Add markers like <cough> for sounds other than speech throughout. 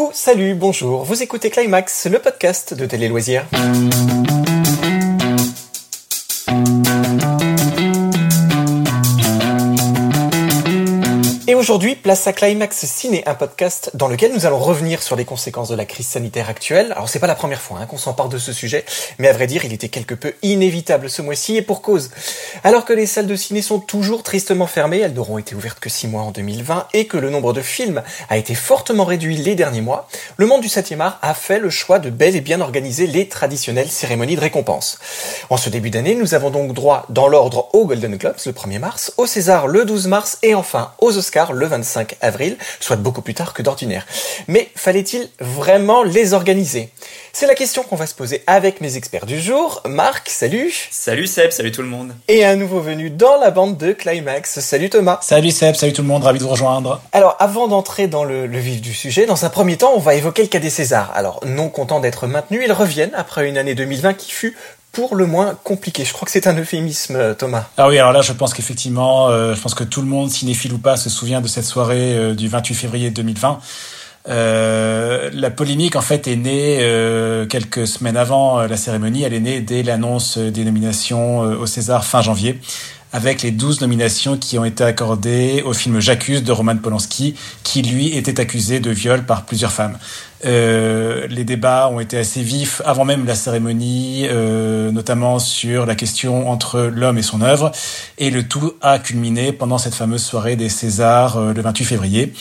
Coucou, salut, bonjour, vous écoutez Climax, le podcast de Télé Loisirs. Aujourd'hui, place à Climax Ciné, un podcast dans lequel nous allons revenir sur les conséquences de la crise sanitaire actuelle. Alors c'est pas la première fois hein, qu'on s'empare de ce sujet, mais à vrai dire, il était quelque peu inévitable ce mois-ci et pour cause. Alors que les salles de ciné sont toujours tristement fermées, elles n'auront été ouvertes que 6 mois en 2020 et que le nombre de films a été fortement réduit les derniers mois, le monde du 7e art a fait le choix de bel et bien organiser les traditionnelles cérémonies de récompense. En ce début d'année, nous avons donc droit dans l'ordre aux Golden Globes le 1er mars, au César le 12 mars et enfin aux Oscars le 25 avril, soit beaucoup plus tard que d'ordinaire. Mais fallait-il vraiment les organiser? C'est la question qu'on va se poser avec mes experts du jour. Marc, salut Salut Seb, salut tout le monde Et un nouveau venu dans la bande de Climax. Salut Thomas Salut Seb, salut tout le monde, ravi de vous rejoindre. Alors avant d'entrer dans le, vif du sujet, dans un premier temps, on va évoquer le cas des Césars. Alors non content d'être maintenu, ils reviennent après une année 2020 qui fut pour le moins compliqué. Je crois que c'est un euphémisme, euh, Thomas. Ah oui, alors là, je pense qu'effectivement, euh, je pense que tout le monde, cinéphile ou pas, se souvient de cette soirée euh, du 28 février 2020. la polémique en fait est née quelques semaines avant la cérémonie. Elle est née dès l'annonce des nominations au César fin janvier, avec les 12 nominations qui ont été accordées au film J'accuse de Roman Polanski, qui lui était accusé de viol par plusieurs femmes. Euh, les débats ont été assez vifs avant même la cérémonie, euh, notamment sur la question entre l'homme et son œuvre. Et le tout a culminé pendant cette fameuse soirée des Césars euh, le 28 février.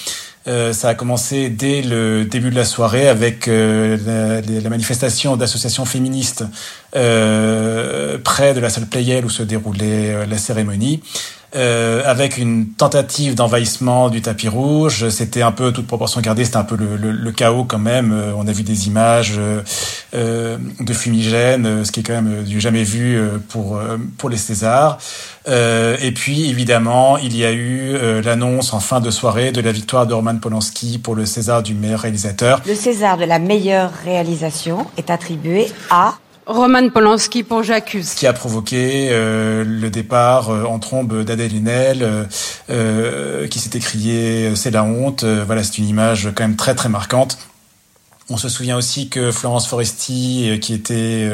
Euh, ça a commencé dès le début de la soirée avec euh, la, la, manifestation d'associations féministes près de la salle Playel où se déroulait la cérémonie. Euh, avec une tentative d'envahissement du tapis rouge. C'était un peu, toute proportion gardée, c'était un peu le, le, le, chaos quand même. Euh, on a vu des images euh, de fumigènes, ce qui est quand même du jamais vu pour, pour les Césars. et puis, évidemment, il y a eu l'annonce en fin de soirée de la victoire de Roman Polanski pour le César du meilleur réalisateur. Le César de la meilleure réalisation est attribué à Roman Polanski pour J'accuse. Qui a provoqué euh, le départ euh, en trombe d'Adèle Haenel, euh, qui s'est écrié C'est la honte. voilà, c'est une image quand même très très marquante. On se souvient aussi que Florence Foresti, qui était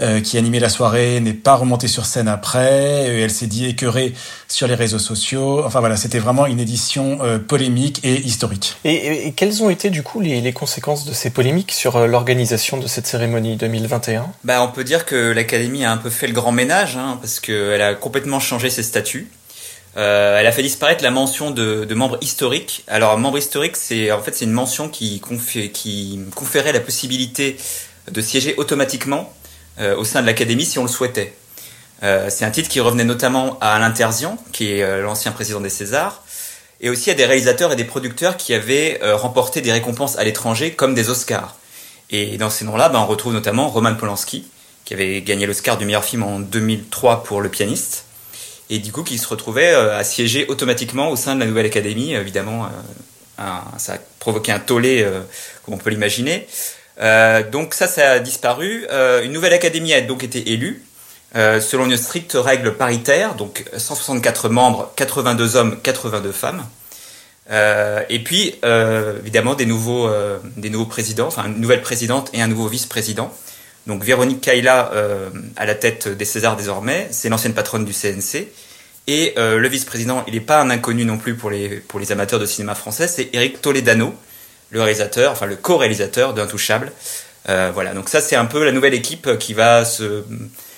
euh, qui animait la soirée, n'est pas remontée sur scène après. Et elle s'est dit écœurée sur les réseaux sociaux. Enfin voilà, c'était vraiment une édition euh, polémique et historique. Et, quelles ont été du coup les, conséquences de ces polémiques sur euh, l'organisation de cette cérémonie 2021 bah, On peut dire que l'Académie a un peu fait le grand ménage, hein, parce qu'elle a complètement changé ses statuts. elle a fait disparaître la mention de, de membre historique. Alors, membre historique, c'est en fait c'est une mention qui, qui conférait la possibilité de siéger automatiquement euh, au sein de l'Académie si on le souhaitait. Euh, c'est un titre qui revenait notamment à Alain Terzian, qui est euh, l'ancien président des Césars, et aussi à des réalisateurs et des producteurs qui avaient remporté des récompenses à l'étranger, comme des Oscars. Et dans ces noms-là, ben, on retrouve notamment Roman Polanski, qui avait gagné l'Oscar du meilleur film en 2003 pour Le Pianiste, et du coup qui se retrouvait siéger automatiquement au sein de la nouvelle Académie. Évidemment, ça a provoqué un tollé, comme on peut l'imaginer. Euh, donc ça, ça a disparu. Euh, une nouvelle académie a donc été élue. Euh, selon une stricte règle paritaire, donc 164 membres, 82 hommes, 82 femmes. et puis, évidemment, des nouveaux, des nouveaux présidents, enfin une nouvelle présidente et un nouveau vice-président. Donc Véronique Kaila à la tête des Césars désormais, c'est l'ancienne patronne du CNC. Et le vice-président, il n'est pas un inconnu non plus pour les, pour les amateurs de cinéma français, c'est Eric Toledano, le réalisateur, enfin le co-réalisateur d'Intouchable. Euh, voilà, donc ça c'est un peu la nouvelle équipe qui va se,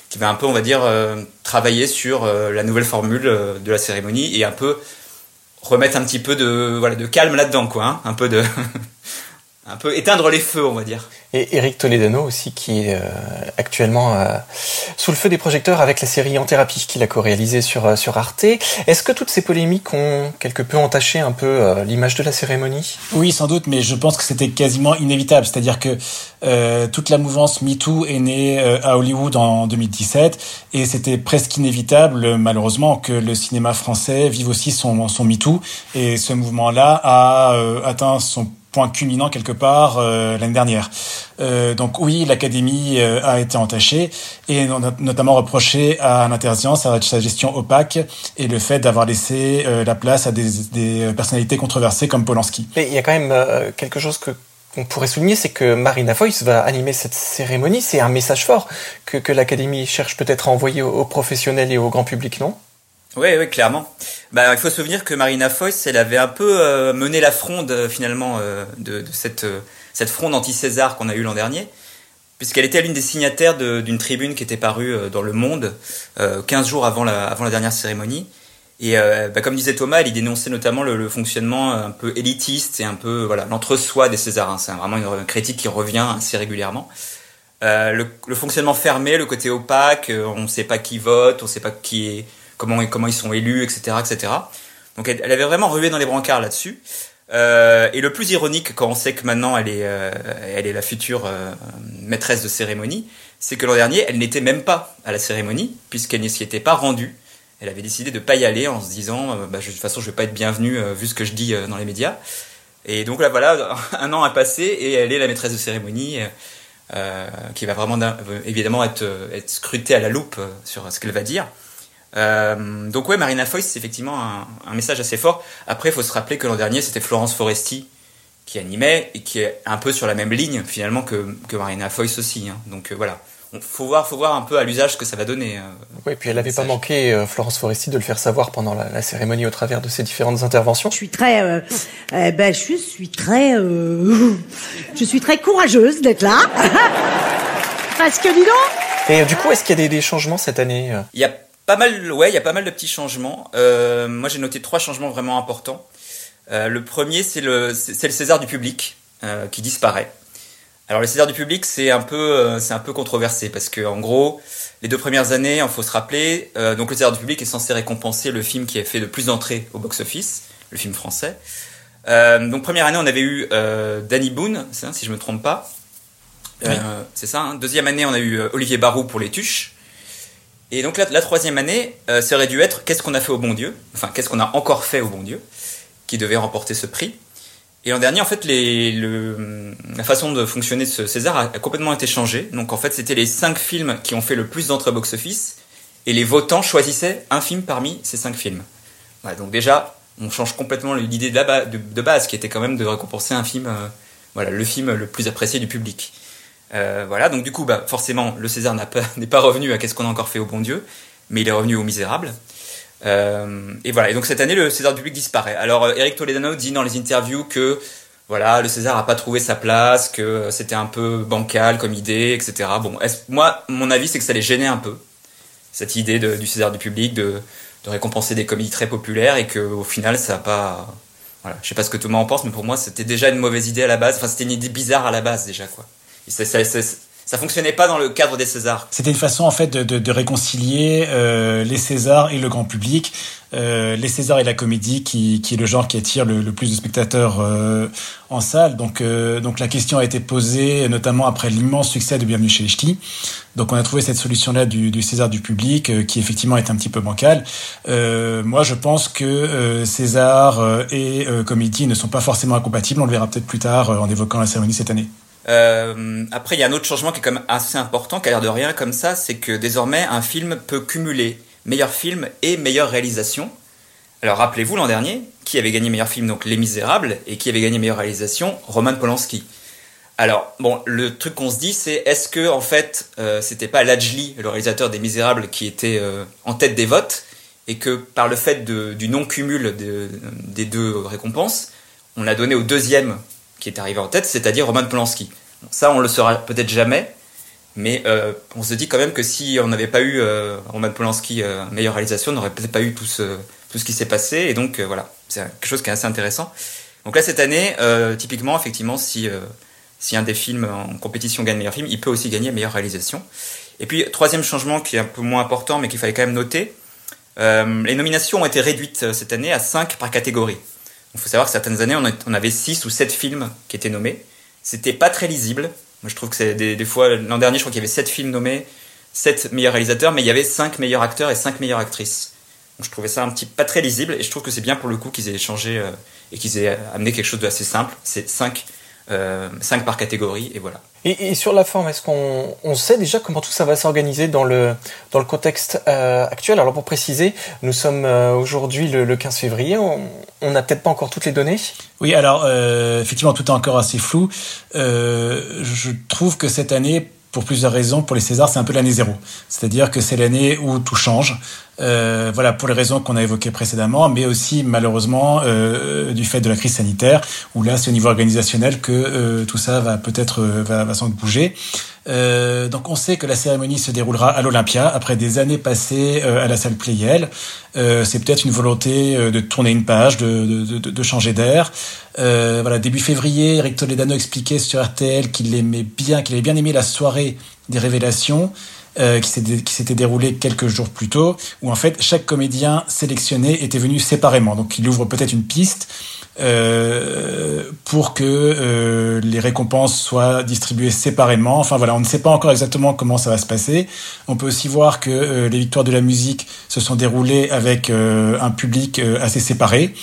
qui va un peu, on va dire, euh, travailler sur euh, la nouvelle formule de la cérémonie et un peu remettre un petit peu de, voilà, de calme là-dedans, quoi, hein. un peu de, <laughs> un peu éteindre les feux, on va dire. Et Eric Toledano aussi, qui est euh, actuellement euh, sous le feu des projecteurs avec la série En thérapie qu'il a co-réalisée sur, euh, sur Arte. Est-ce que toutes ces polémiques ont quelque peu entaché un peu l'image de la cérémonie? Oui, sans doute, mais je pense que c'était quasiment inévitable. C'est-à-dire que toute la mouvance MeToo est née à Hollywood en 2017 et c'était presque inévitable, malheureusement, que le cinéma français vive aussi son, son MeToo. Et ce mouvement-là a atteint son point culminant quelque part euh, l'année dernière. Euh, donc oui, l'académie euh, a été entachée et on notamment reproché à Interzian sa, sa gestion opaque et le fait d'avoir laissé la place à des, des, personnalités controversées comme Polanski. Mais il y a quand même quelque chose que qu'on pourrait souligner, c'est que Marina Foïs va animer cette cérémonie. C'est un message fort que, que l'Académie cherche peut-être à envoyer aux, professionnels et au grand public, non? Oui, oui, clairement. Bah, il faut se souvenir que Marina Foïs, elle avait un peu euh, mené la fronde euh, finalement euh, de, de, cette, cette fronde anti-César qu'on a eue l'an dernier, puisqu'elle était l'une des signataires d'une tribune qui était parue dans Le Monde 15 jours avant la, avant la dernière cérémonie. Et bah, comme disait Thomas, il dénonçait notamment le, fonctionnement un peu élitiste et un peu voilà l'entre-soi des Césarins. C'est vraiment une critique qui revient assez régulièrement. le, le, fonctionnement fermé, le côté opaque, on ne sait pas qui vote, on ne sait pas qui est comment, ils sont élus, etc., etc. Donc elle, avait vraiment rué dans les brancards là-dessus. Euh, et le plus ironique, quand on sait que maintenant elle est, euh, elle est la future euh, maîtresse de cérémonie, c'est que l'an dernier, elle n'était même pas à la cérémonie, puisqu'elle ne s'y était pas rendue. Elle avait décidé de ne pas y aller en se disant, bah, de toute façon, je vais pas être bienvenue vu ce que je dis dans les médias. Et donc là, voilà, <laughs> un an a passé et elle est la maîtresse de cérémonie, qui va vraiment évidemment être scrutée à la loupe sur ce qu'elle va dire. Euh, donc ouais, Marina Foïs, c'est effectivement un, message assez fort. Après, il faut se rappeler que l'an dernier, c'était Florence Foresti qui animait et qui est un peu sur la même ligne finalement que, que Marina Foïs aussi. Hein. Donc euh, voilà. Faut voir, faut voir un peu à l'usage que ça va donner. Euh, oui, puis elle n'avait pas manqué, Florence Foresti, de le faire savoir pendant la, cérémonie au travers de ses différentes interventions. Je suis très, eh ben, je suis très, <laughs> je suis très courageuse d'être là. <laughs> Parce que dis donc. Et du coup, est-ce qu'il y a des, des changements cette année Il y a pas mal, ouais, il y a pas mal de petits changements. Euh, moi, j'ai noté trois changements vraiment importants. Euh, le premier, c'est le, c'est le César du public euh, qui disparaît. Alors, le César du public, c'est un peu, c'est un peu controversé parce que, en gros, les deux premières années, il faut se rappeler, donc le César du public est censé récompenser le film qui a fait le plus d'entrées au box-office, le film français. donc, première année, on avait eu Danny Boone, si je me trompe pas. c'est ça. Hein. Deuxième année, on a eu Olivier Barou pour Les Tuches. Et donc la, la troisième année, euh, ça aurait dû être Qu'est-ce qu'on a fait au bon Dieu? Enfin, qu'est-ce qu'on a encore fait au bon Dieu Qui devait remporter ce prix? Et l'an dernier, en fait, les, le, la façon de fonctionner de ce César a, complètement été changée. Donc en fait, c'était les cinq films qui ont fait le plus d'entrées box-office, et les votants choisissaient un film parmi ces cinq films. Voilà, donc déjà, on change complètement l'idée de, de, base, qui était quand même de récompenser un film, euh, voilà, le film le plus apprécié du public. Euh, voilà, donc du coup, bah, forcément, le César <laughs> n'est pas, revenu à qu'est-ce qu'on a encore fait au bon Dieu, mais il est revenu au misérable. Euh, et voilà, et donc cette année, le César du public disparaît. Alors, euh, Eric Toledano dit dans les interviews que voilà, le César n'a pas trouvé sa place, que c'était un peu bancal comme idée, etc. Bon, moi, mon avis, c'est que ça les gênait un peu, cette idée du César du public, de, récompenser des comédies très populaires, et qu'au final, ça n'a pas... Voilà, je sais pas ce que Thomas en pense, mais pour moi, c'était déjà une mauvaise idée à la base. Enfin, c'était une idée bizarre à la base, déjà, quoi ça, ça, fonctionnait pas dans le cadre des Césars. C'était une façon en fait de, réconcilier euh, les Césars et le grand public, euh, les Césars et la comédie, qui, est le genre qui attire le, plus de spectateurs euh, en salle. Donc, donc la question a été posée notamment après l'immense succès de Bienvenue chez les Ch'tis. Donc on a trouvé cette solution-là du, du César du public, qui effectivement est un petit peu bancale. moi, je pense que César et comédie ne sont pas forcément incompatibles. On le verra peut-être plus tard en évoquant la cérémonie cette année. Euh, après, il y a un autre changement qui est quand même assez important, qui a l'air de rien comme ça, c'est que désormais, un film peut cumuler meilleur film et meilleure réalisation. Alors, rappelez-vous l'an dernier, qui avait gagné meilleur film Donc Les Misérables, et qui avait gagné meilleure réalisation Roman Polanski. Alors, bon, le truc qu'on se dit, c'est est-ce que, en fait, euh, c'était pas Lajli, le réalisateur des Misérables, qui était euh, en tête des votes, et que par le fait du non-cumul de, des deux récompenses, on a donné au deuxième qui est arrivé en tête, c'est-à-dire Roman Polanski. ça, on le saura peut-être jamais, mais euh, on se dit quand même que si on n'avait pas eu euh, Roman Polanski euh, meilleure réalisation, on n'aurait peut-être pas eu tout ce, tout ce qui s'est passé, et donc voilà, c'est quelque chose qui est assez intéressant. Donc là, cette année, typiquement, effectivement, si, si un des films en compétition gagne meilleur film, il peut aussi gagner meilleure réalisation. Et puis, troisième changement qui est un peu moins important, mais qu'il fallait quand même noter, les nominations ont été réduites cette année à 5 par catégorie. Il faut savoir que certaines années, on avait 6 ou 7 films qui étaient nommés. C'était pas très lisible. Moi, je trouve que c'est des, fois, l'an dernier, je crois qu'il y avait 7 films nommés, 7 meilleurs réalisateurs, mais il y avait 5 meilleurs acteurs et 5 meilleures actrices. Donc, je trouvais ça un petit pas très lisible et je trouve que c'est bien pour le coup qu'ils aient changé euh, et qu'ils aient amené quelque chose d'assez simple. C'est 5 euh, 5 par catégorie, et voilà. Et, et sur la forme, est-ce qu'on on sait déjà comment tout ça va s'organiser dans le, dans le contexte euh, actuel? Alors pour préciser, nous sommes euh, aujourd'hui le, le 15 février, on n'a peut-être pas encore toutes les données Oui, alors euh, effectivement, tout est encore assez flou. Euh, je trouve que cette année, pour plusieurs raisons, pour les Césars, c'est un peu l'année zéro. C'est-à-dire que c'est l'année où tout change. Euh, voilà, pour les raisons qu'on a évoquées précédemment, mais aussi malheureusement euh, du fait de la crise sanitaire, où là c'est au niveau organisationnel que euh, tout ça va peut-être euh, va, va sans doute bouger. Euh, donc on sait que la cérémonie se déroulera à l'Olympia après des années passées euh, à la salle Playel. Euh, c'est peut-être une volonté de tourner une page, de, changer d'air. Voilà, début février, Eric Toledano expliquait sur RTL qu'il aimait bien, qu'il avait bien aimé la soirée des révélations. Euh, qui s'était déroulé quelques jours plus tôt, où en fait chaque comédien sélectionné était venu séparément. Donc il ouvre peut-être une piste euh, pour que euh, les récompenses soient distribuées séparément. Enfin voilà, on ne sait pas encore exactement comment ça va se passer. On peut aussi voir que les victoires de la musique se sont déroulées avec un public assez séparé.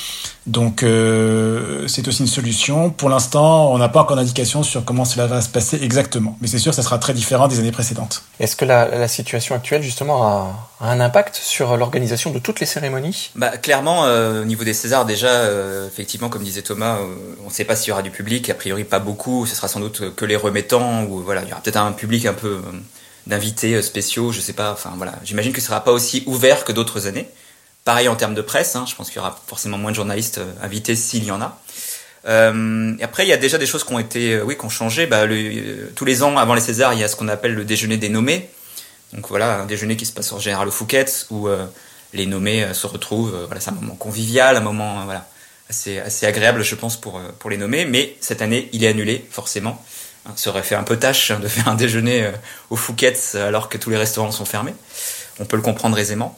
Donc euh, c'est aussi une solution. Pour l'instant, on n'a pas encore d'indication sur comment cela va se passer exactement. Mais c'est sûr, ça sera très différent des années précédentes. Est-ce que la, la, situation actuelle justement a, a un impact sur l'organisation de toutes les cérémonies? Bah, Clairement, euh, au niveau des Césars, déjà, euh, effectivement, comme disait Thomas, euh, on ne sait pas s'il y aura du public. A priori, pas beaucoup. Ce sera sans doute que les remettants ou voilà, il y aura peut-être un public un peu d'invités spéciaux. Je sais pas. Enfin voilà, j'imagine que ce sera pas aussi ouvert que d'autres années. Pareil en termes de presse, hein, je pense qu'il y aura forcément moins de journalistes euh, invités s'il y en a. Euh, après, il y a déjà des choses qui ont été, euh, oui, qui ont changé. Bah, tous les ans, avant les Césars, il y a ce qu'on appelle le déjeuner des nommés. Donc voilà, un déjeuner qui se passe en général au Fouquet's, où les nommés se retrouvent. voilà, c'est un moment convivial, un moment assez, agréable, je pense, pour, les nommés. Mais cette année, il est annulé, forcément. Hein, ça aurait fait un peu tâche hein, de faire un déjeuner au Fouquet's alors que tous les restaurants sont fermés. On peut le comprendre aisément.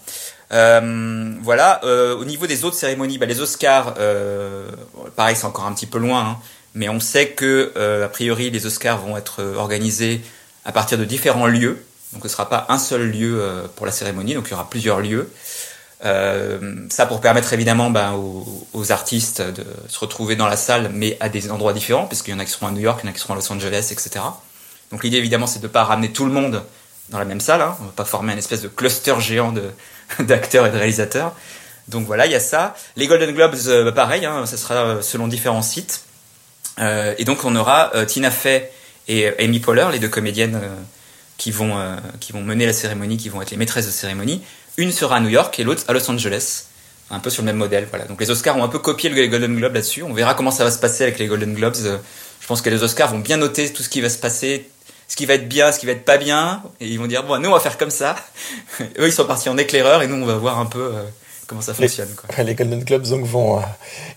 Euh, voilà. Euh, au niveau des autres cérémonies, bah, les Oscars, euh, pareil, c'est encore un petit peu loin, hein, mais on sait que a priori les Oscars vont être organisés à partir de différents lieux. Donc ce ne sera pas un seul lieu pour la cérémonie, donc il y aura plusieurs lieux. ça pour permettre évidemment bah, aux, aux, artistes de se retrouver dans la salle, mais à des endroits différents, parce qu'il y en a qui seront à New York, il y en a qui seront à Los Angeles, etc. Donc l'idée évidemment c'est de ne pas ramener tout le monde dans la même salle, hein. on va pas former un espèce de cluster géant <laughs> d'acteurs et de réalisateurs. Donc voilà, il y a ça. Les Golden Globes, euh, pareil, hein, ça sera selon différents sites. Euh, et donc on aura euh, Tina Fey et Amy Poehler, les deux comédiennes euh, qui, vont, euh, qui vont mener la cérémonie, qui vont être les maîtresses de cérémonie. Une sera à New York et l'autre à Los Angeles. Un peu sur le même modèle. Voilà. Donc les Oscars ont un peu copié le Golden Globe là-dessus. On verra comment ça va se passer avec les Golden Globes. Je pense que les Oscars vont bien noter tout ce qui va se passer, ce qui va être bien, ce qui va être pas bien, et ils vont dire bon, nous on va faire comme ça. <laughs> Eux ils sont partis en éclaireur et nous on va voir un peu euh, comment ça fonctionne. Les, quoi. <laughs> les Golden Globes donc vont euh,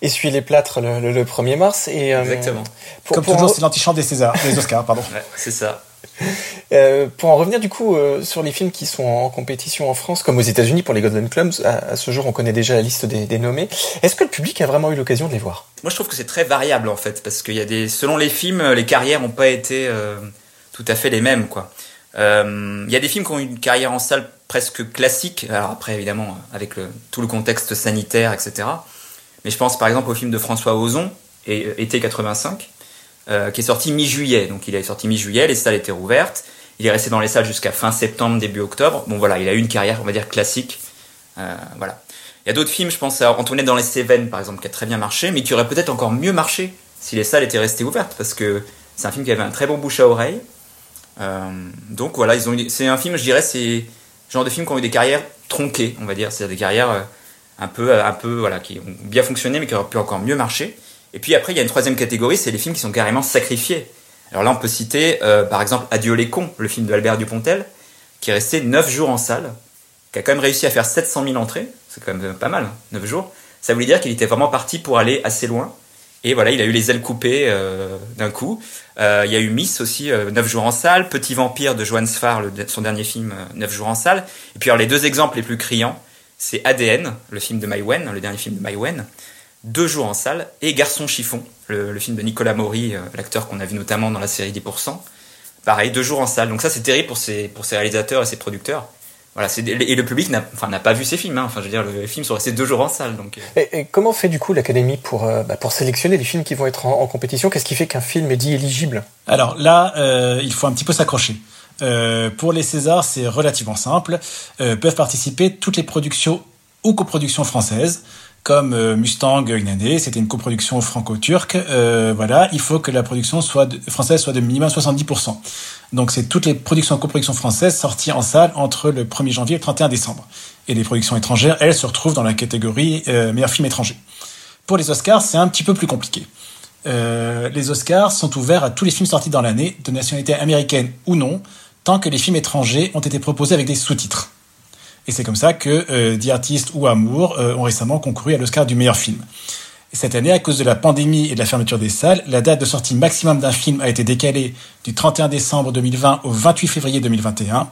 essuyer les plâtres le, le, le 1er mars et euh, exactement. Pour, comme pour toujours, en... c'est l'antichambre des Césars, des Oscars, pardon. <laughs> Ouais, c'est ça. Euh, pour en revenir du coup euh, sur les films qui sont en compétition en France, comme aux États-Unis pour les Golden Globes, à, à, ce jour on connaît déjà la liste des, des nommés. Est-ce que le public a vraiment eu l'occasion de les voir? Moi je trouve que c'est très variable en fait, parce qu'il y a des, selon les films, les carrières n'ont pas été euh, tout à fait les mêmes quoi. Il euh, y a des films qui ont une carrière en salle presque classique, alors après évidemment avec le, tout le contexte sanitaire etc. Mais je pense par exemple au film de François Ozon, et, été 85, euh, qui est sorti mi-juillet. Donc il est sorti mi-juillet, les salles étaient rouvertes. Il est resté dans les salles jusqu'à fin septembre, début octobre. Bon voilà, il a eu une carrière, on va dire, classique. Euh, voilà. Il y a d'autres films, je pense à Antoinette dans les Cévennes, par exemple, qui a très bien marché, mais qui aurait peut-être encore mieux marché si les salles étaient restées ouvertes, parce que c'est un film qui avait un très bon bouche à oreille. Euh, donc voilà, c'est un film, je dirais, c'est genre de film qui ont eu des carrières tronquées, on va dire, c'est des carrières euh, un peu, un peu, voilà, qui ont bien fonctionné, mais qui auraient pu encore mieux marcher. Et puis après, il y a une troisième catégorie, c'est les films qui sont carrément sacrifiés. Alors là, on peut citer, euh, par exemple, Adieu les cons, le film de Albert Dupontel, qui est resté 9 jours en salle, qui a quand même réussi à faire 700 000 entrées, c'est quand même pas mal, 9 jours. Ça voulait dire qu'il était vraiment parti pour aller assez loin. Et voilà, il a eu les ailes coupées euh, d'un coup. Euh, il y a eu Miss aussi, euh, 9 jours en salle. Petit Vampire de Johan Sfar, son dernier film, euh, 9 jours en salle. Et puis alors les deux exemples les plus criants, c'est ADN, le film de Maïwen, le dernier film de Maïwen, deux jours en salle, et Garçon chiffon, le, le film de Nicolas Maury, euh, l'acteur qu'on a vu notamment dans la série 10%. Pareil, deux jours en salle. Donc ça c'est terrible pour ces, pour ces réalisateurs et ces producteurs, voilà, c'est et le public n'a enfin n'a pas vu ces films. Hein. Enfin, je veux dire, les films sont restés deux jours en salle. Donc. Et, comment fait du coup l'Académie pour bah, pour sélectionner les films qui vont être en, compétition? Qu'est-ce qui fait qu'un film est dit éligible? Alors là, il faut un petit peu s'accrocher. pour les Césars, c'est relativement simple. peuvent participer toutes les productions ou coproductions françaises comme euh, Mustang une année, c'était une coproduction franco-turque. Euh, voilà, il faut que la production soit française soit de minimum 70%. Donc c'est toutes les productions coproductions françaises sorties en salle entre le 1er janvier et le 31 décembre. Et les productions étrangères, elles, se retrouvent dans la catégorie euh, meilleur film étranger. Pour les Oscars, c'est un petit peu plus compliqué. Euh, les Oscars sont ouverts à tous les films sortis dans l'année, de nationalité américaine ou non, tant que les films étrangers ont été proposés avec des sous-titres. Et c'est comme ça que euh, The Artist ou Amour euh, ont récemment concouru à l'Oscar du meilleur film. Et cette année, à cause de la pandémie et de la fermeture des salles, la date de sortie maximum d'un film a été décalée du 31 décembre 2020 au 28 février 2021.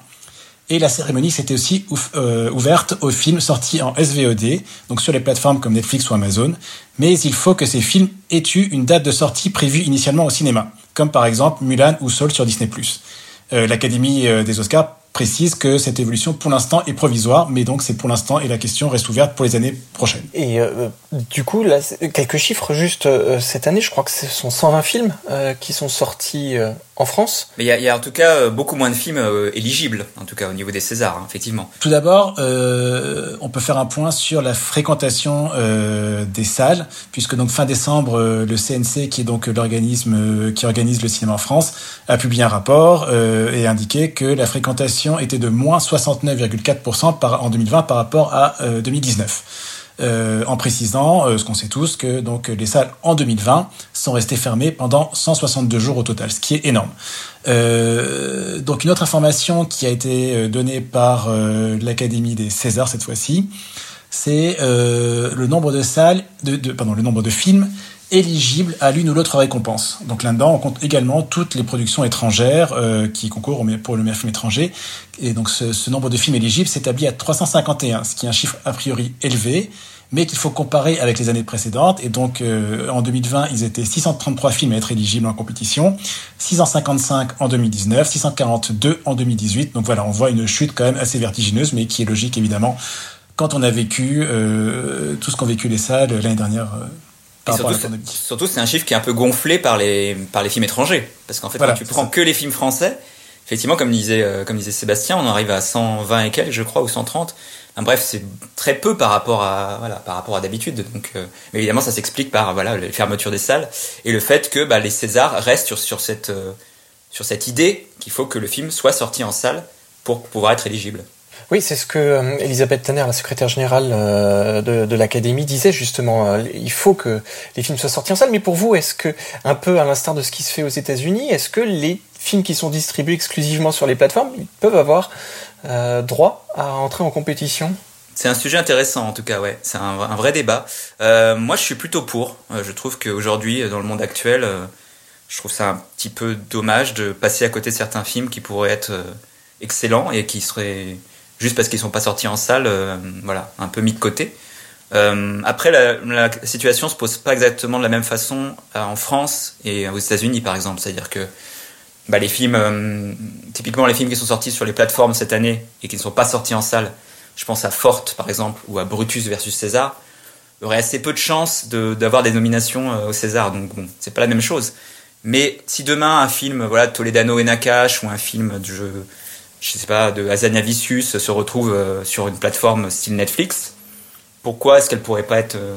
Et la cérémonie s'était aussi euh, ouverte aux films sortis en SVOD, donc sur les plateformes comme Netflix ou Amazon. Mais il faut que ces films aient eu une date de sortie prévue initialement au cinéma, comme par exemple Mulan ou Soul sur Disney+. Euh, L'Académie des Oscars précise que cette évolution pour l'instant est provisoire, mais donc c'est pour l'instant et la question reste ouverte pour les années prochaines. Et euh, du coup, là, quelques chiffres juste euh, cette année, je crois que ce sont 120 films euh, qui sont sortis en France. Mais il y, y a, en tout cas beaucoup moins de films éligibles, en tout cas au niveau des Césars, hein, effectivement. Tout d'abord, on peut faire un point sur la fréquentation des salles, puisque donc fin décembre, le CNC, qui est donc l'organisme qui organise le cinéma en France, a publié un rapport et indiqué que la fréquentation était de moins 69,4% en 2020 par rapport à 2019. Euh, euh, en précisant, euh, ce qu'on sait tous, que donc les salles en 2020 sont restées fermées pendant 162 jours au total, ce qui est énorme. donc une autre information qui a été donnée par l'Académie des Césars cette fois-ci, c'est le nombre de salles, de, pardon, le nombre de films éligibles à l'une ou l'autre récompense. Donc là-dedans, on compte également toutes les productions étrangères euh, qui concourent pour le meilleur film étranger. Et donc ce, ce nombre de films éligibles s'établit à 351, ce qui est un chiffre a priori élevé, mais qu'il faut comparer avec les années précédentes. Et donc euh, en 2020, ils étaient 633 films à être éligibles en compétition, 655 en 2019, 642 en 2018. Donc voilà, on voit une chute quand même assez vertigineuse, mais qui est logique évidemment quand on a vécu euh, tout ce qu'ont vécu les salles l'année dernière. Euh, surtout, c'est un chiffre qui est un peu gonflé par les, par les films étrangers. Parce qu'en fait, quand tu prends que les films français, effectivement, comme disait, euh, comme disait Sébastien, on arrive à 120 et quelques, je crois, ou 130. bref, c'est très peu par rapport à, voilà, par rapport à d'habitude. Donc, euh, mais évidemment, ça s'explique par, voilà, les fermetures des salles et le fait que, bah, les Césars restent sur, sur cette, euh, sur cette idée qu'il faut que le film soit sorti en salle pour pouvoir être éligible. Oui, c'est ce que euh, Elisabeth Tanner, la secrétaire générale euh, de, l'Académie, disait justement. Euh, il faut que les films soient sortis en salle. Mais pour vous, est-ce que, un peu à l'instar de ce qui se fait aux États-Unis, est-ce que les films qui sont distribués exclusivement sur les plateformes, peuvent avoir droit à entrer en compétition? C'est un sujet intéressant en tout cas, ouais. C'est un, vrai débat. Moi, je suis plutôt pour. je trouve qu'aujourd'hui, dans le monde actuel, je trouve ça un petit peu dommage de passer à côté certains films qui pourraient être excellents et qui seraient juste parce qu'ils sont pas sortis en salle, euh, voilà, un peu mis de côté. Euh, après, la, la, situation se pose pas exactement de la même façon euh, en France et aux États-Unis, par exemple. C'est-à-dire que bah, les films, typiquement les films qui sont sortis sur les plateformes cette année et qui ne sont pas sortis en salle, je pense à Forte, par exemple, ou à Brutus versus César, auraient assez peu de chances d'avoir des nominations au César. Donc bon, c'est pas la même chose. Mais si demain un film, voilà, Toledano et Nakash ou un film de je sais pas, de Azanavicius se retrouve euh, sur une plateforme style Netflix, pourquoi est-ce qu'elle pourrait pas être, euh,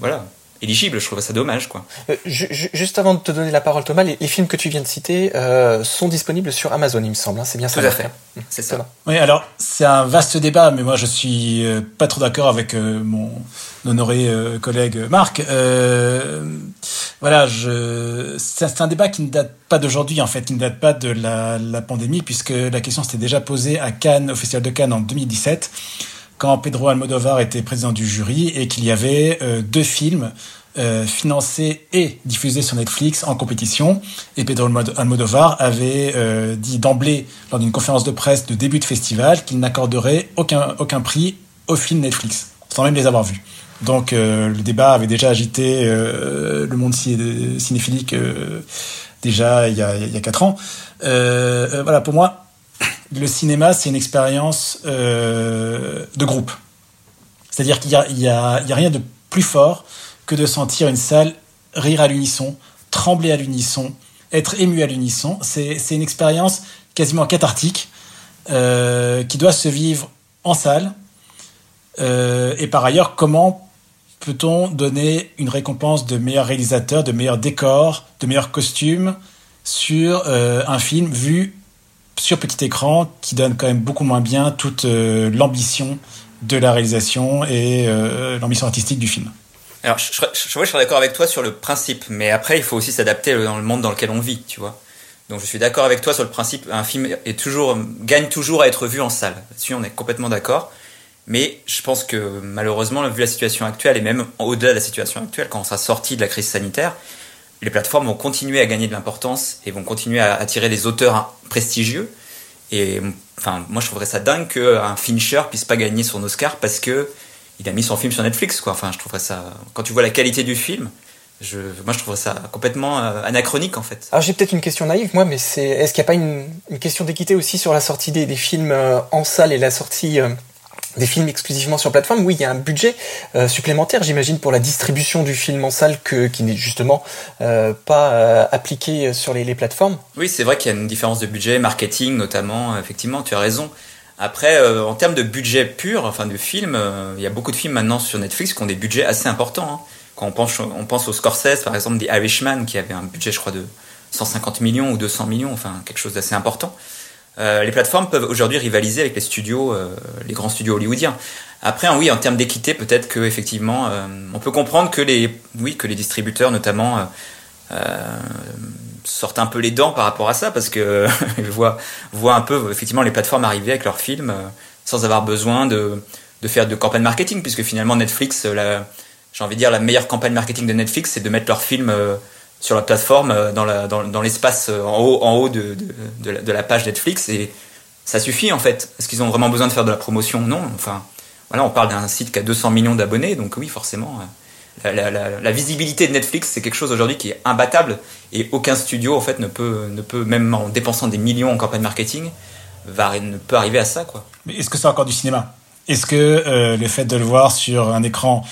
voilà, éligible? Je trouve ça dommage, quoi. Euh, juste avant de te donner la parole, Thomas, les, films que tu viens de citer sont disponibles sur Amazon, il me semble. Hein, c'est bien ça. Tout à fait. C'est ça. Oui, alors c'est un vaste débat, mais moi je suis pas trop d'accord avec mon honoré collègue Marc voilà, c'est un débat qui ne date pas d'aujourd'hui, en fait, qui ne date pas de la, la pandémie, puisque la question s'était déjà posée à Cannes, au Festival de Cannes en 2017, quand Pedro Almodovar était président du jury et qu'il y avait euh, deux films euh, financés et diffusés sur Netflix en compétition. Et Pedro Almodovar avait euh, dit d'emblée, lors d'une conférence de presse de début de festival, qu'il n'accorderait aucun, aucun prix aux films Netflix, sans même les avoir vus. Donc euh, le débat avait déjà agité euh, le monde cinéphilique euh, déjà il y a, quatre ans. voilà, pour moi, le cinéma, c'est une expérience de groupe. C'est-à-dire qu'il n'y a, y a, rien de plus fort que de sentir une salle rire à l'unisson, trembler à l'unisson, être ému à l'unisson. C'est, une expérience quasiment cathartique qui doit se vivre en salle. Et par ailleurs, comment peut-on donner une récompense de meilleur réalisateur, de meilleur décor, de meilleurs costumes sur euh, un film vu sur petit écran qui donne quand même beaucoup moins bien toute euh, l'ambition de la réalisation et euh, l'ambition artistique du film? Alors, je, je, serais d'accord avec toi sur le principe, mais après, il faut aussi s'adapter dans le monde dans lequel on vit, tu vois. Donc, je suis d'accord avec toi sur le principe. Un film gagne toujours à être vu en salle. Là-dessus, on est complètement d'accord. Mais je pense que malheureusement, vu la situation actuelle et même au-delà de la situation actuelle, quand on sera sorti de la crise sanitaire, les plateformes vont continuer à gagner de l'importance et vont continuer à attirer des auteurs prestigieux. Et enfin, moi, je trouverais ça dingue qu'un Fincher puisse pas gagner son Oscar parce que il a mis son film sur Netflix. Enfin, je trouverais ça. Quand tu vois la qualité du film, moi, je trouverais ça complètement euh, anachronique, en fait. Alors, j'ai peut-être une question naïve, moi, mais c'est est-ce qu'il n'y a pas une, question d'équité aussi sur la sortie des, des films euh, en salle et la sortie euh, des films exclusivement sur plateforme, oui, il y a un budget euh, supplémentaire, j'imagine, pour la distribution du film en salle que, qui n'est justement euh, pas euh, appliqué sur les, les plateformes. Oui, c'est vrai qu'il y a une différence de budget, marketing notamment, effectivement, tu as raison. Après, euh, en termes de budget pur, enfin de film, euh, il y a beaucoup de films maintenant sur Netflix qui ont des budgets assez importants. Hein. Quand on pense, on pense au Scorsese, par exemple, The Irishman, qui avait un budget, je crois, de 150 millions ou 200 millions, enfin quelque chose d'assez important. Euh, les plateformes peuvent aujourd'hui rivaliser avec les studios, euh, les grands studios hollywoodiens. Après, hein, oui, en termes d'équité, peut-être que effectivement, euh, on peut comprendre que les, oui, que les distributeurs, notamment, sortent un peu les dents par rapport à ça, parce que <laughs> voient, voient un peu effectivement les plateformes arriver avec leurs films sans avoir besoin de, de faire de campagne marketing, puisque finalement Netflix, j'ai envie de dire, la meilleure campagne marketing de Netflix, c'est de mettre leurs films sur la plateforme, dans, la, dans, l'espace en haut, en haut de, la, page Netflix. Et ça suffit en fait. Est-ce qu'ils ont vraiment besoin de faire de la promotion? Non. Enfin, voilà, on parle d'un site qui a 200 millions d'abonnés, donc oui, forcément. La, la, visibilité de Netflix, c'est quelque chose aujourd'hui qui est imbattable et aucun studio en fait ne peut, ne peut même en dépensant des millions en campagne marketing, ne peut arriver à ça quoi. Mais est-ce que c'est encore du cinéma? Est-ce que euh, le fait de le voir sur un écran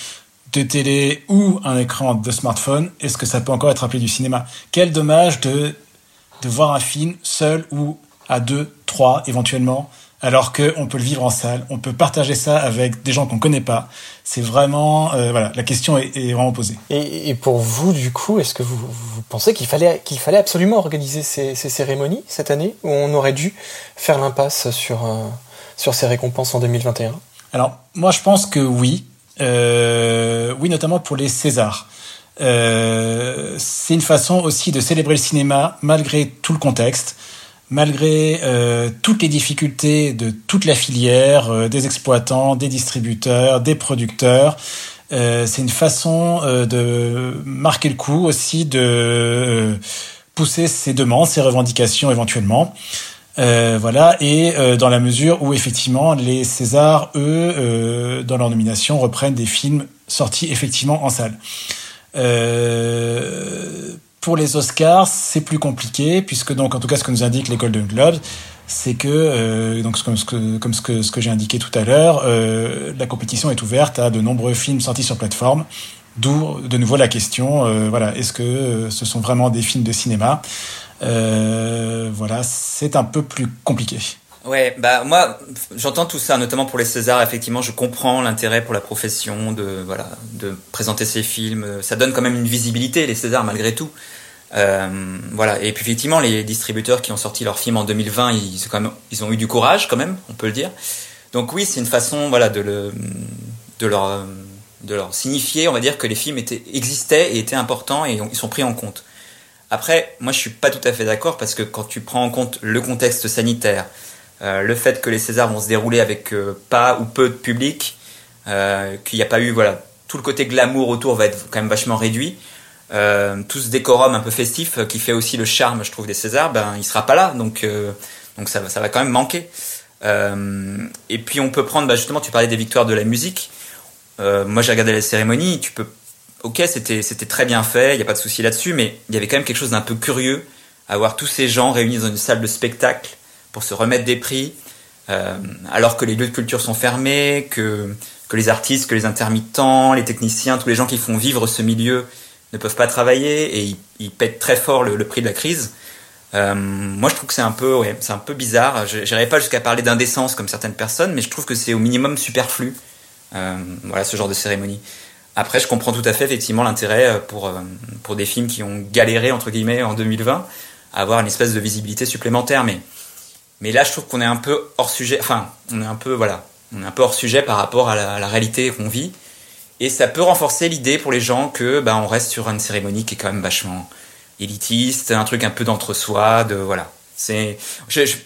de télé ou un écran de smartphone, est-ce que ça peut encore être appelé du cinéma? Quel dommage de, de voir un film seul ou à deux, trois éventuellement, alors qu'on peut le vivre en salle, on peut partager ça avec des gens qu'on connaît pas. C'est vraiment, euh, voilà, la question est, est vraiment posée. Et, et, pour vous, du coup, est-ce que vous, vous pensez qu'il fallait, qu'il fallait absolument organiser ces, ces, cérémonies cette année, ou on aurait dû faire l'impasse sur, euh, sur ces récompenses en 2021 Alors, moi, je pense que oui, euh, oui, notamment pour les Césars. Euh, c'est une façon aussi de célébrer le cinéma malgré tout le contexte, malgré euh, toutes les difficultés de toute la filière, euh, des exploitants, des distributeurs, des producteurs. Euh, c'est une façon de marquer le coup aussi, de pousser ses demandes, ses revendications éventuellement. Euh, voilà, et euh, dans la mesure où effectivement les Césars, eux, euh, dans leur nomination, reprennent des films sortis effectivement en salle. Pour les Oscars, c'est plus compliqué puisque donc en tout cas ce que nous indique les Golden Globes, c'est que donc comme ce que comme ce que ce que j'ai indiqué tout à l'heure, la compétition est ouverte à de nombreux films sortis sur plateforme. D'où de nouveau la question, voilà, est-ce que ce sont vraiment des films de cinéma? Euh, voilà, c'est un peu plus compliqué. Ouais, bah moi j'entends tout ça, notamment pour les Césars. Effectivement, je comprends l'intérêt pour la profession de voilà de présenter ces films. Ça donne quand même une visibilité les Césars malgré tout. Euh, voilà. Et puis effectivement, les distributeurs qui ont sorti leurs films en 2020, ils, ont eu du courage quand même, on peut le dire. Donc oui, c'est une façon voilà de le de leur de leur signifier, on va dire que les films existaient et étaient importants et ils sont pris en compte. Après, moi je suis pas tout à fait d'accord parce que quand tu prends en compte le contexte sanitaire, euh, le fait que les Césars vont se dérouler avec euh, pas ou peu de public, euh, qu'il n'y a pas eu voilà tout le côté glamour autour va être quand même vachement réduit. Tout ce décorum un peu festif qui fait aussi le charme, je trouve, des Césars, ben il sera pas là, donc donc ça, ça va quand même manquer. Et puis on peut prendre, bah, justement, tu parlais des victoires de la musique. moi j'ai regardé la cérémonie, tu peux ok, c'était très bien fait, il n'y a pas de souci là-dessus, mais il y avait quand même quelque chose d'un peu curieux à voir tous ces gens réunis dans une salle de spectacle pour se remettre des prix, euh, alors que les lieux de culture sont fermés, que, que les artistes, que les intermittents, les techniciens, tous les gens qui font vivre ce milieu ne peuvent pas travailler et ils, pètent très fort le, prix de la crise. Euh, moi, je trouve que c'est un peu, ouais, c'est un peu bizarre. Pas jusqu'à parler d'indécence comme certaines personnes, mais je trouve que c'est au minimum superflu. Euh, voilà, ce genre de cérémonie. Après, je comprends tout à fait effectivement l'intérêt euh, pour euh, pour des films qui ont galéré entre guillemets en 2020 à avoir une espèce de visibilité supplémentaire, mais mais là, je trouve qu'on est un peu hors sujet. Enfin, on est un peu voilà, on est un peu hors sujet par rapport à la, réalité qu'on vit, et ça peut renforcer l'idée pour les gens que bah on reste sur une cérémonie qui est quand même vachement élitiste, un truc un peu d'entre-soi, de voilà. C'est,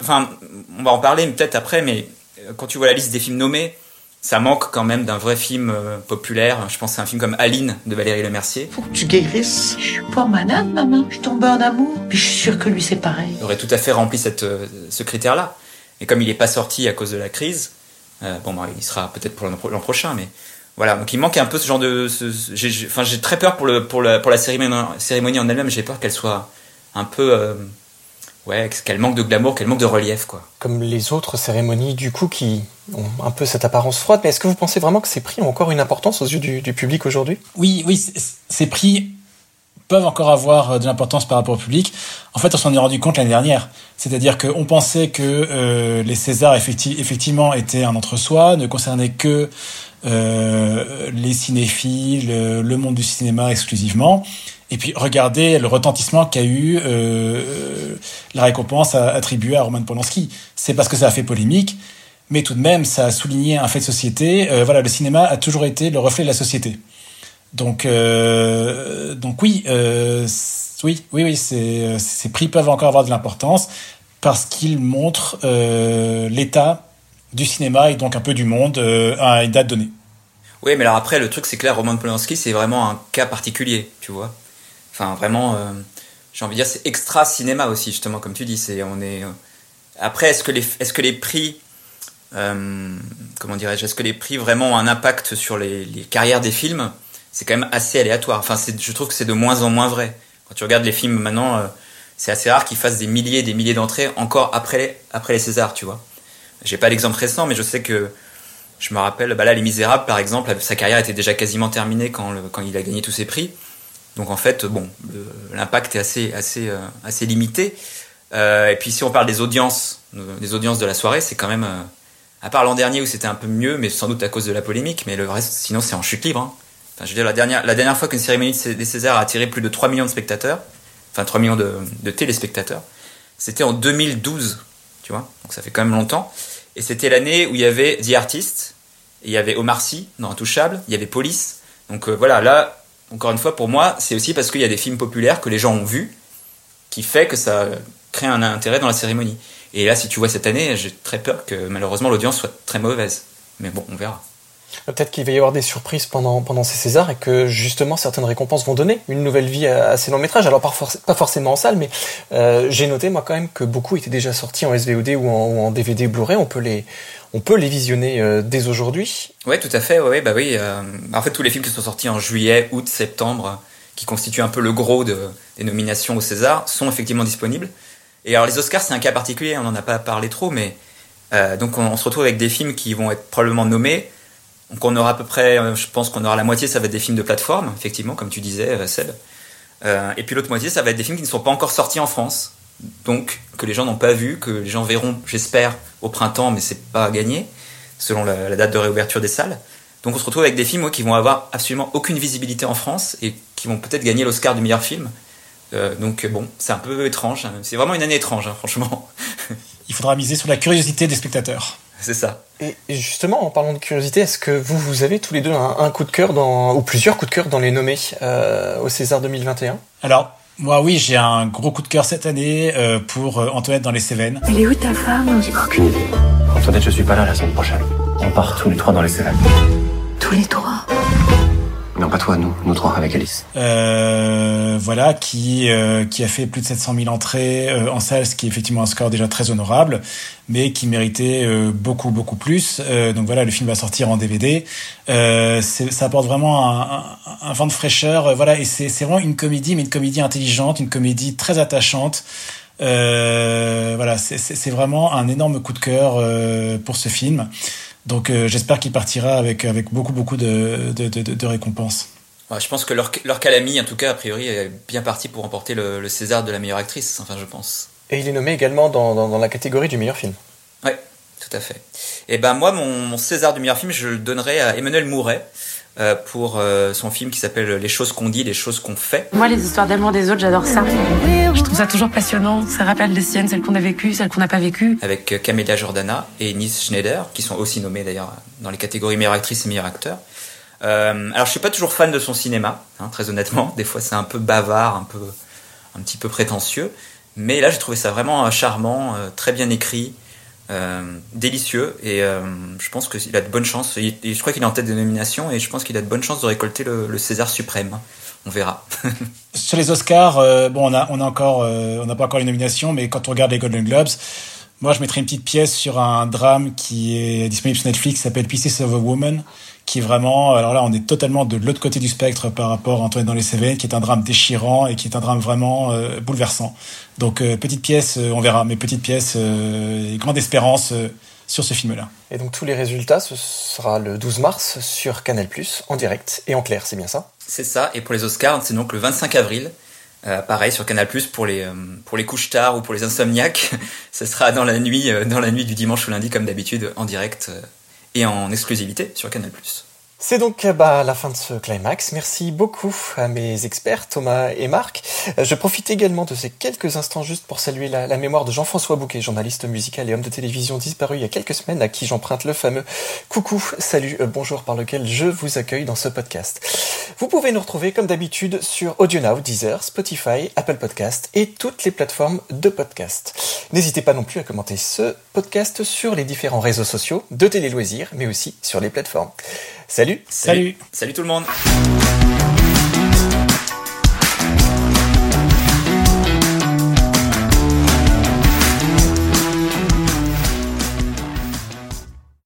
enfin, on va en parler peut-être après, mais quand tu vois la liste des films nommés, ça manque quand même d'un vrai film euh, populaire. Je pense à un film comme Aline de Valérie Lemercier. Faut que tu guérisses. Je suis pas malade, maman. Je tombe en amour. Puis je suis sûre que lui, c'est pareil. Il aurait tout à fait rempli cette, euh, ce critère-là. Et comme il n'est pas sorti à cause de la crise, euh, bon, bah, il sera peut-être pour l'an prochain, mais voilà. Donc il manque un peu ce genre de. Ce, j'ai, enfin, j'ai très peur pour, le, pour, la, pour la cérémonie, cérémonie en elle-même. J'ai peur qu'elle soit un peu. Euh, ouais, qu'elle manque de glamour, qu'elle manque de relief, quoi. Comme les autres cérémonies, du coup, qui ont un peu cette apparence froide. Mais est-ce que vous pensez vraiment que ces prix ont encore une importance aux yeux du, du public aujourd'hui? Oui, oui, ces prix peuvent encore avoir de l'importance par rapport au public. En fait, on s'en est rendu compte l'année dernière. C'est-à-dire qu'on pensait que euh, les Césars, effecti effectivement, étaient un entre-soi, ne concernaient que euh, les cinéphiles, le monde du cinéma exclusivement. Et puis regardez le retentissement qu'a eu euh, la récompense attribuée à Roman Polanski. C'est parce que ça a fait polémique, mais tout de même ça a souligné un fait de société. Euh, voilà, le cinéma a toujours été le reflet de la société. Donc, euh, donc oui, oui, oui, oui, ces, prix peuvent encore avoir de l'importance parce qu'ils montrent l'état du cinéma et donc un peu du monde à une date donnée. Oui, mais alors après, le truc, c'est que là, Roman Polanski, c'est vraiment un cas particulier, tu vois. Enfin, vraiment, euh, j'ai envie de dire, c'est extra cinéma aussi, justement, comme tu dis. C'est, on est. Euh... Après, est-ce que les, est-ce que les prix, euh, comment dirais-je, est-ce que les prix vraiment ont un impact sur les, les carrières des films? C'est quand même assez aléatoire. Enfin, je trouve que c'est de moins en moins vrai. Quand tu regardes les films maintenant, euh, c'est assez rare qu'ils fassent des milliers et des milliers d'entrées encore après les, après les Césars, tu vois. J'ai pas l'exemple récent, mais je sais que je me rappelle, bah là, Les Misérables, par exemple, sa carrière était déjà quasiment terminée quand, le, quand il a gagné tous ses prix. Donc en fait, bon, l'impact est assez, assez, euh, assez limité. Euh, et puis si on parle des audiences, des audiences de la soirée, c'est quand même, euh, à part l'an dernier où c'était un peu mieux, mais sans doute à cause de la polémique, mais le reste, sinon c'est en chute libre. Hein. Enfin, je veux dire, la dernière, la dernière fois qu'une cérémonie des Césars a attiré plus de 3 millions de spectateurs, enfin 3 millions de, téléspectateurs, c'était en 2012, tu vois, donc ça fait quand même longtemps. Et c'était l'année où il y avait The Artist, il y avait Omar Sy dans Intouchable, il y avait Police. Donc euh, voilà, là, encore une fois, pour moi, c'est aussi parce qu'il y a des films populaires que les gens ont vus, qui fait que ça crée un intérêt dans la cérémonie. Et là, si tu vois cette année, j'ai très peur que malheureusement l'audience soit très mauvaise. Mais bon, on verra. Peut-être qu'il va y avoir des surprises pendant, pendant ces Césars et que justement certaines récompenses vont donner une nouvelle vie à, ces longs métrages. Alors pas, pas forcément en salle, mais euh, j'ai noté moi quand même que beaucoup étaient déjà sortis en SVOD ou en, DVD Blu-ray. On peut les on peut les visionner euh, dès aujourd'hui. Ouais, tout à fait. Ouais, bah oui. Euh, en fait, tous les films qui sont sortis en juillet, août, septembre, qui constituent un peu le gros de, des nominations au César, sont effectivement disponibles. Et alors les Oscars, c'est un cas particulier. On n'en a pas parlé trop, mais euh, donc on, on se retrouve avec des films qui vont être probablement nommés donc on aura à peu près, je pense qu'on aura la moitié, ça va être des films de plateforme, effectivement, comme tu disais, Seb. Euh, et puis l'autre moitié, ça va être des films qui ne sont pas encore sortis en France, donc que les gens n'ont pas vu, que les gens verront, j'espère, au printemps, mais c'est pas gagné, selon la, la, date de réouverture des salles. Donc on se retrouve avec des films ouais, qui vont avoir absolument aucune visibilité en France et qui vont peut-être gagner l'Oscar du meilleur film. Euh, donc bon, c'est un peu étrange. Hein. C'est vraiment une année étrange, hein, franchement. <laughs> Il faudra miser sur la curiosité des spectateurs. C'est ça. Et justement, en parlant de curiosité, est-ce que vous, vous avez tous les deux un, un coup de cœur dans, ou plusieurs coups de cœur dans les nommés euh, au César 2021 Alors, moi, oui, j'ai un gros coup de cœur cette année euh, pour euh, Antoinette dans les Cévennes. Elle est où ta femme? J'ai aucune idée. Antoinette, je suis pas là la semaine prochaine. On part tous les trois dans les Cévennes. Tous les trois? Pas toi, nous, nous trois avec Alice. Euh, voilà, qui euh, qui a fait plus de 700 000 entrées euh, en salle, ce qui est effectivement un score déjà très honorable, mais qui méritait euh, beaucoup beaucoup plus. Euh, donc voilà, le film va sortir en DVD. Euh, ça apporte vraiment un, un, un, vent de fraîcheur. voilà, et c'est vraiment une comédie, mais une comédie intelligente, une comédie très attachante. Voilà, c'est vraiment un énorme coup de cœur pour ce film. Donc euh, j'espère qu'il partira avec, avec beaucoup, beaucoup de, de, de, de récompenses. Ouais, je pense que leur, leur Calamy, en tout cas, a priori, est bien parti pour remporter le, le, César de la meilleure actrice, enfin je pense. Et il est nommé également dans, dans, dans la catégorie du meilleur film. Ouais, tout à fait. Et ben moi, mon, mon, César du meilleur film, je le donnerai à Emmanuel Mouret. Euh, pour euh, son film qui s'appelle Les choses qu'on dit, les choses qu'on fait. Moi, les histoires d'amour des autres, j'adore ça. Je trouve ça toujours passionnant. Ça rappelle les siennes, celles qu'on a vécues, celles qu'on n'a pas vécues. Avec euh, Camélia Jordana et Nis Schneider, qui sont aussi nommés d'ailleurs dans les catégories meilleure actrice et meilleur acteur. Euh, alors, je suis pas toujours fan de son cinéma, hein, très honnêtement. Des fois, c'est un peu bavard, un peu, un petit peu prétentieux. Mais là, j'ai trouvé ça vraiment charmant, très bien écrit. Euh, délicieux et euh, je pense qu'il a de bonnes chances. Je crois qu'il est en tête des nominations et je pense qu'il a de bonnes chances de récolter le, César suprême. On verra. <laughs> Sur les Oscars, euh, bon, on a, encore, on n'a pas encore les nominations, mais quand on regarde les Golden Globes, moi, je mettrais une petite pièce sur un drame qui est disponible sur Netflix, qui s'appelle Pieces of a Woman, qui est vraiment, alors là, on est totalement de l'autre côté du spectre par rapport à Antoine dans les Cévennes, qui est un drame déchirant et qui est un drame vraiment euh, bouleversant. Donc, euh, petite pièce, euh, on verra, mais petite pièce et grande espérance sur ce film-là. Et donc, tous les résultats, ce sera le 12 mars sur Canal+, en direct et en clair, c'est bien ça? C'est ça, et pour les Oscars, c'est donc le 25 avril. Euh, pareil sur Canal Plus pour les pour les couches tard ou pour les insomniaques, <laughs> ce sera dans la nuit dans la nuit du dimanche au lundi comme d'habitude en direct et en exclusivité sur Canal+. C'est donc bah, la fin de ce climax. Merci beaucoup à mes experts, Thomas et Marc. Je profite également de ces quelques instants juste pour saluer la, la mémoire de Jean-François Bouquet, journaliste musical et homme de télévision disparu il y a quelques semaines, à qui j'emprunte le fameux coucou, salut, euh, bonjour par lequel je vous accueille dans ce podcast. Vous pouvez nous retrouver comme d'habitude sur AudioNow, Deezer, Spotify, Apple Podcast et toutes les plateformes de podcast. N'hésitez pas non plus à commenter ce podcast sur les différents réseaux sociaux de Télé Loisirs, mais aussi sur les plateformes. Salut. Salut. Salut tout le monde